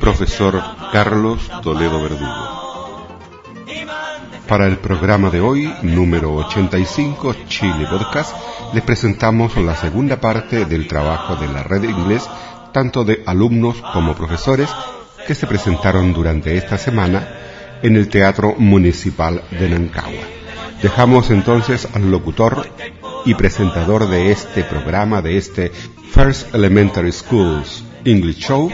profesor Carlos Toledo Verdugo. Para el programa de hoy, número 85, Chile Podcast, les presentamos la segunda parte del trabajo de la red inglés, tanto de alumnos como profesores, que se presentaron durante esta semana en el Teatro Municipal de Nancagua. Dejamos entonces al locutor y presentador de este programa, de este First Elementary Schools English Show,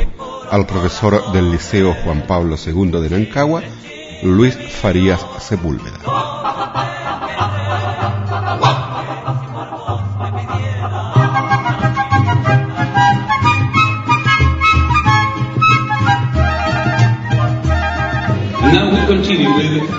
al profesor del Liceo Juan Pablo II de Nancagua, Luis Farías Sepúlveda. now we continue with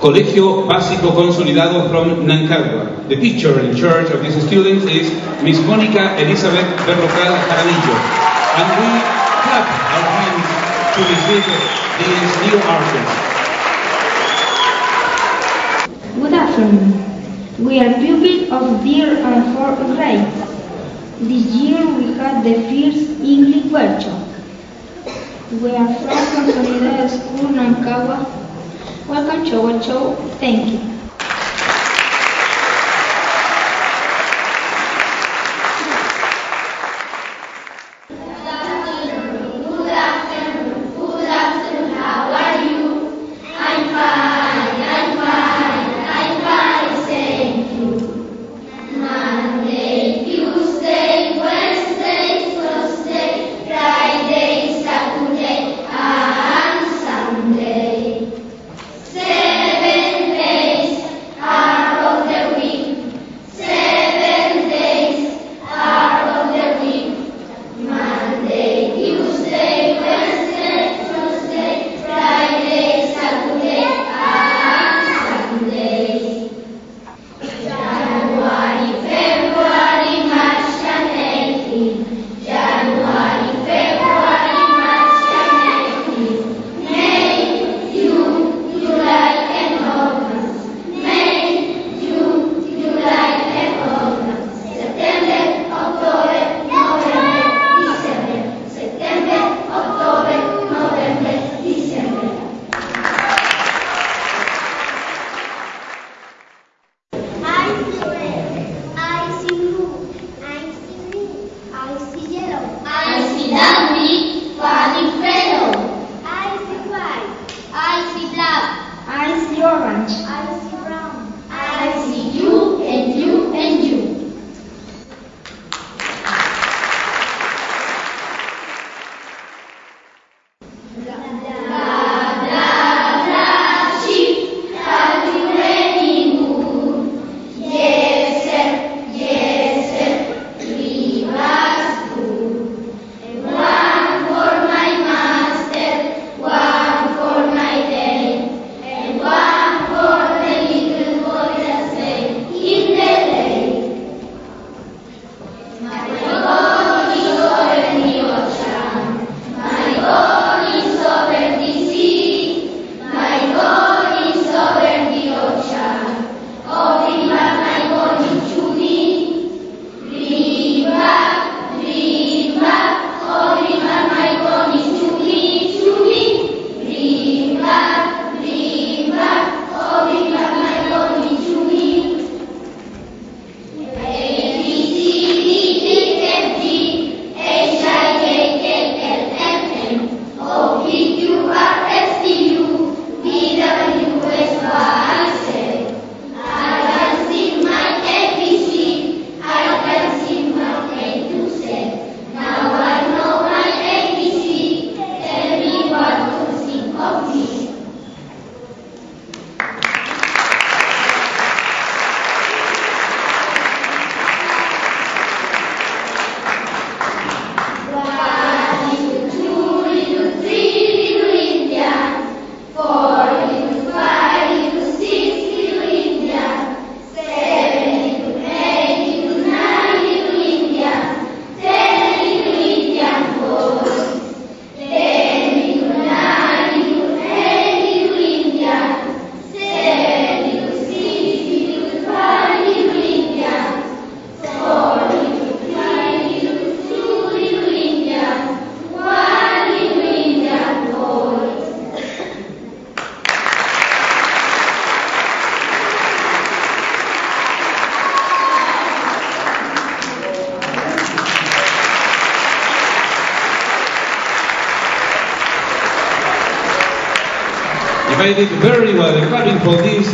Colegio Básico Consolidado from Nancagua. The teacher in charge of these students is Miss Mónica Elizabeth Berrocal Jaramillo. And we clap our hands to receive these new artists. Good afternoon. We are pupils of third and fourth grade. This year we had the first English workshop. We are from Consolidated School, Nancagua. Welcome our show. Thank you.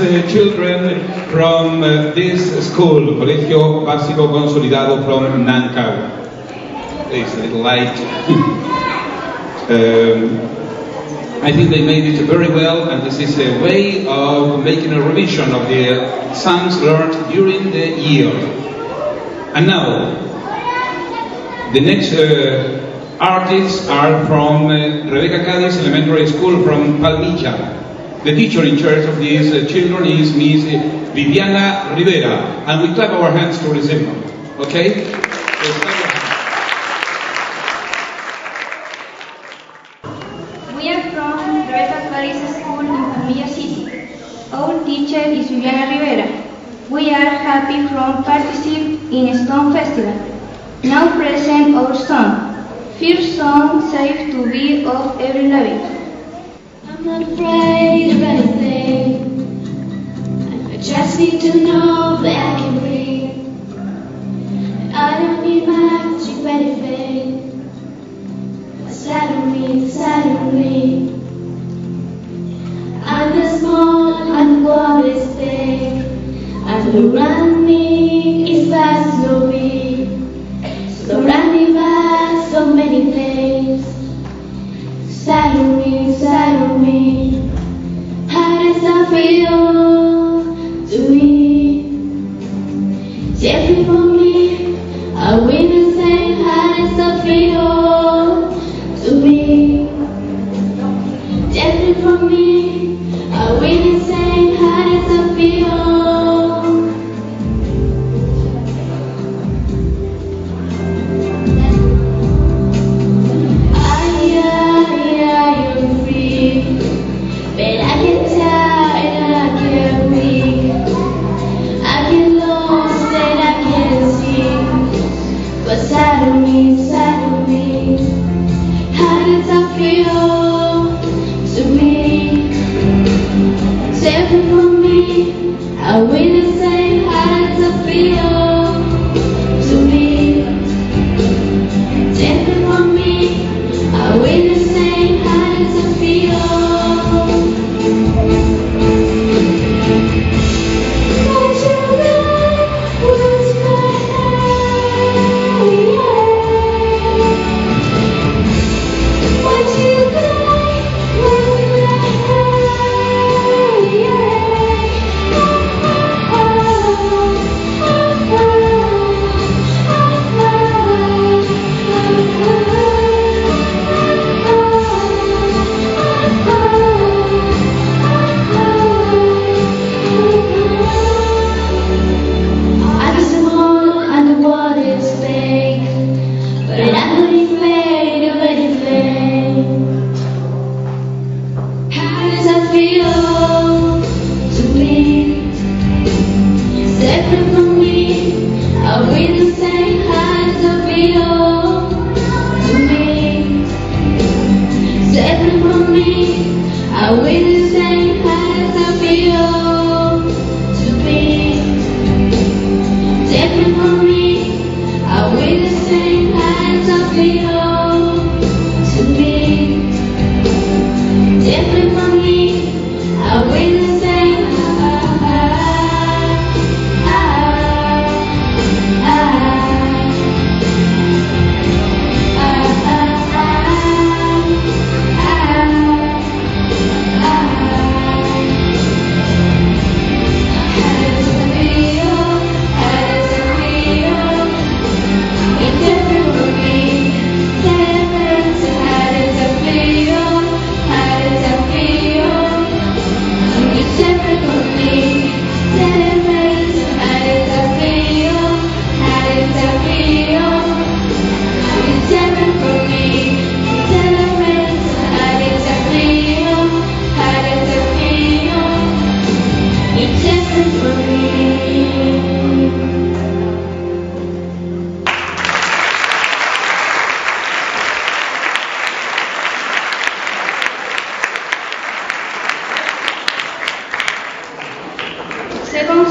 Uh, children from uh, this school, Colegio Básico Consolidado from Nancagua. There's a little light. um, I think they made it very well, and this is a way of making a revision of the songs learned during the year. And now, the next uh, artists are from uh, Rebecca Cadiz Elementary School from Palmilla. The teacher in charge of these uh, children is Miss Viviana Rivera, and we clap our hands to receive them. Okay? We are from Rebecca Clarice School in Palmilla City. Our teacher is Viviana Rivera. We are happy from participate in Stone Festival. Now present our song. First song safe to be of every living. I'm not afraid of anything. I just need to know that I can breathe. I don't need anything. Aside of aside of me. I'm the small and the world is big. And around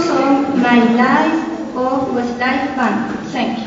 Second song, My Life of Westlife Band. Thank you.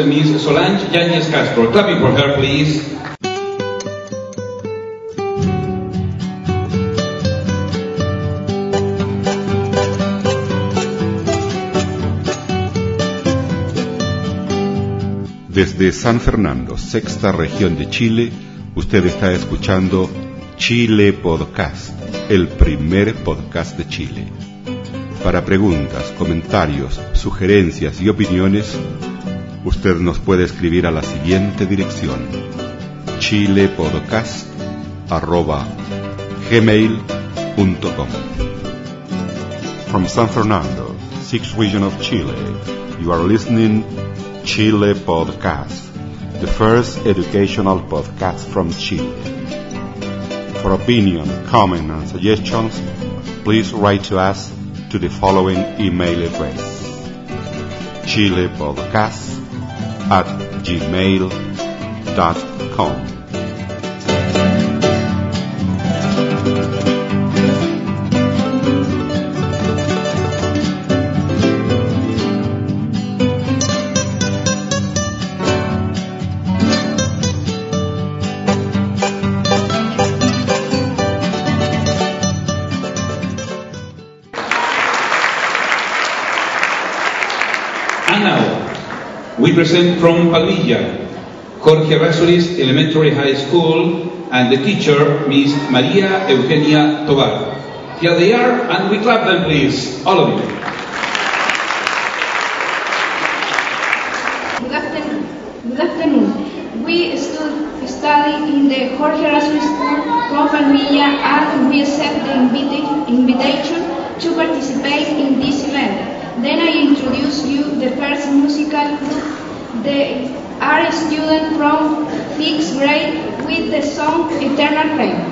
de Miss Solange Yáñez Castro. Clapping for her, please. Desde San Fernando, sexta región de Chile, usted está escuchando Chile Podcast, el primer podcast de Chile. Para preguntas, comentarios, sugerencias y opiniones, usted nos puede escribir a la siguiente dirección chilepodcast@gmail.com. From San Fernando, sixth region of Chile, you are listening Chile Podcast, the first educational podcast from Chile. For opinion, comment and suggestions, please write to us to the following email address: chilepodcast at gmail.com. we present from Palmilla, Jorge Rasuris Elementary High School, and the teacher, Miss Maria Eugenia Tobar. Here they are, and we clap them, please, all of you. Good afternoon. Good afternoon. We stud- study in the Jorge Erasmus School from Palmilla and we accept the invita- invitation to participate in this event. Then I introduce you the first musical group. They are students from sixth grade with the song Eternal Flame.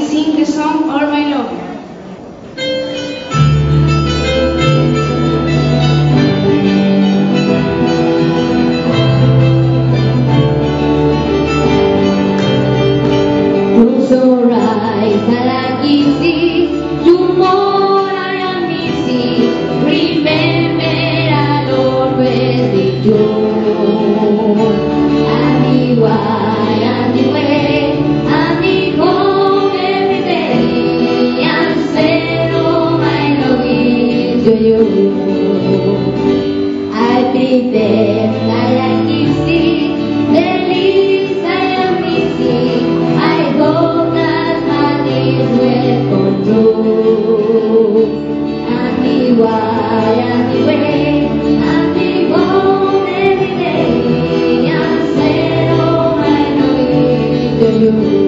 Sing the song All My Love. Senhor.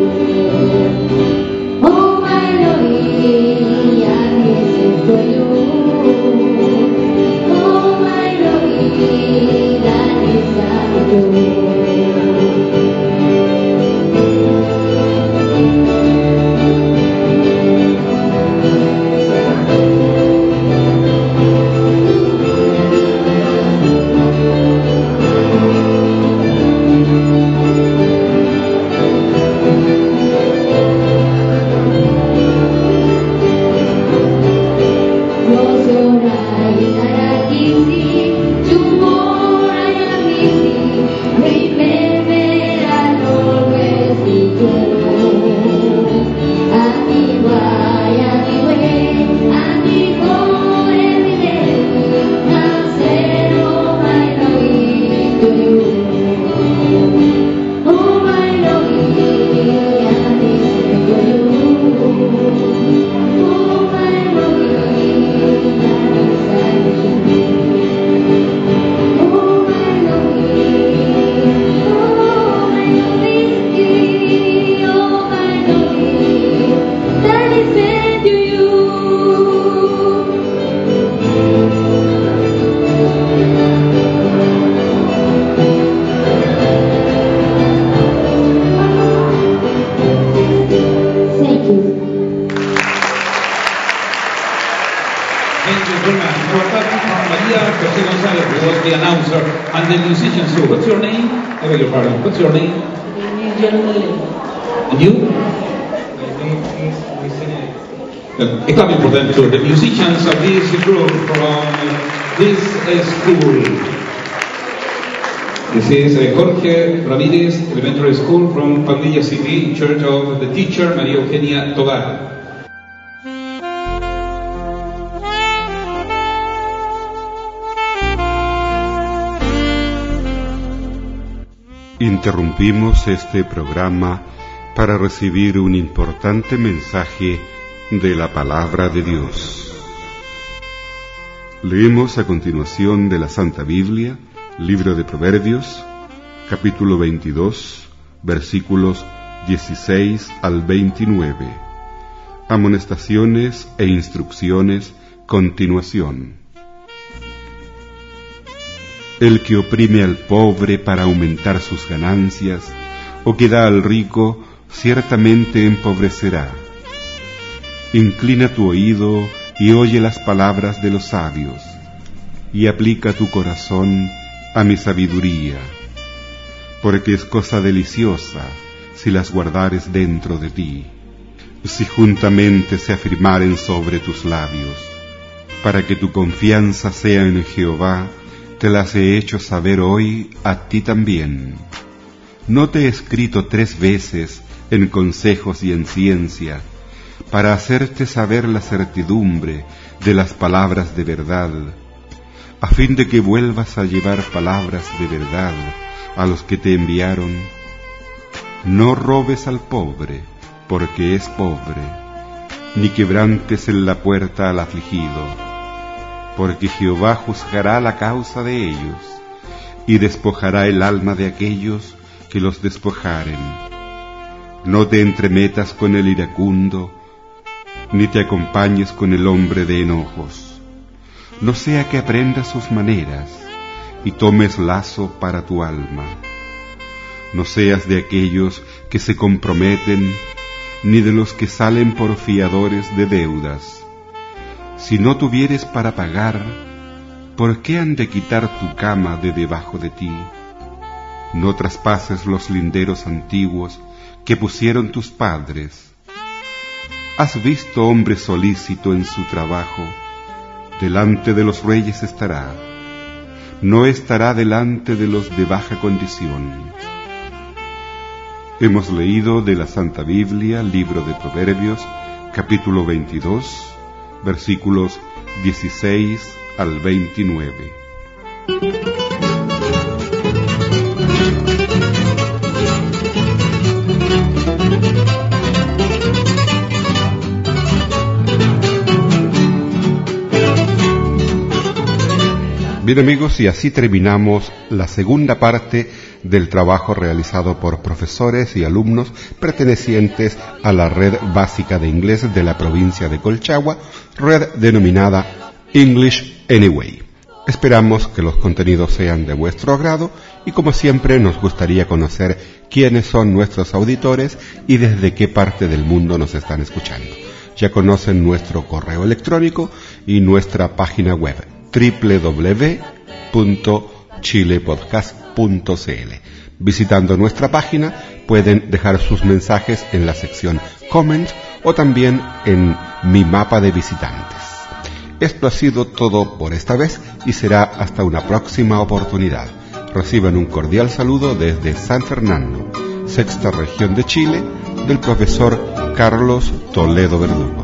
You? Uh, It's very important to the musicians of this group from this uh, school. This is uh, Jorge Ramírez Elementary School from Pandilla City, Church of the Teacher María Eugenia Tobar. Interrumpimos este programa para recibir un importante mensaje de la palabra de Dios. Leemos a continuación de la Santa Biblia, libro de Proverbios, capítulo 22, versículos 16 al 29. Amonestaciones e instrucciones, continuación. El que oprime al pobre para aumentar sus ganancias, o que da al rico, ciertamente empobrecerá. Inclina tu oído y oye las palabras de los sabios, y aplica tu corazón a mi sabiduría, porque es cosa deliciosa si las guardares dentro de ti, si juntamente se afirmaren sobre tus labios, para que tu confianza sea en Jehová, te las he hecho saber hoy a ti también. No te he escrito tres veces en consejos y en ciencia, para hacerte saber la certidumbre de las palabras de verdad, a fin de que vuelvas a llevar palabras de verdad a los que te enviaron. No robes al pobre, porque es pobre, ni quebrantes en la puerta al afligido porque Jehová juzgará la causa de ellos y despojará el alma de aquellos que los despojaren. No te entremetas con el iracundo, ni te acompañes con el hombre de enojos. No sea que aprendas sus maneras y tomes lazo para tu alma. No seas de aquellos que se comprometen, ni de los que salen por fiadores de deudas. Si no tuvieres para pagar, ¿por qué han de quitar tu cama de debajo de ti? No traspases los linderos antiguos que pusieron tus padres. ¿Has visto hombre solícito en su trabajo? Delante de los reyes estará, no estará delante de los de baja condición. Hemos leído de la Santa Biblia, libro de Proverbios, capítulo 22, versículos 16 al 29. Bien amigos, y así terminamos la segunda parte del trabajo realizado por profesores y alumnos pertenecientes a la red básica de inglés de la provincia de Colchagua, red denominada English Anyway. Esperamos que los contenidos sean de vuestro agrado y como siempre nos gustaría conocer quiénes son nuestros auditores y desde qué parte del mundo nos están escuchando. Ya conocen nuestro correo electrónico y nuestra página web www.chilepodcast.com Visitando nuestra página pueden dejar sus mensajes en la sección Comments o también en mi mapa de visitantes. Esto ha sido todo por esta vez y será hasta una próxima oportunidad. Reciban un cordial saludo desde San Fernando, sexta región de Chile, del profesor Carlos Toledo Verdugo.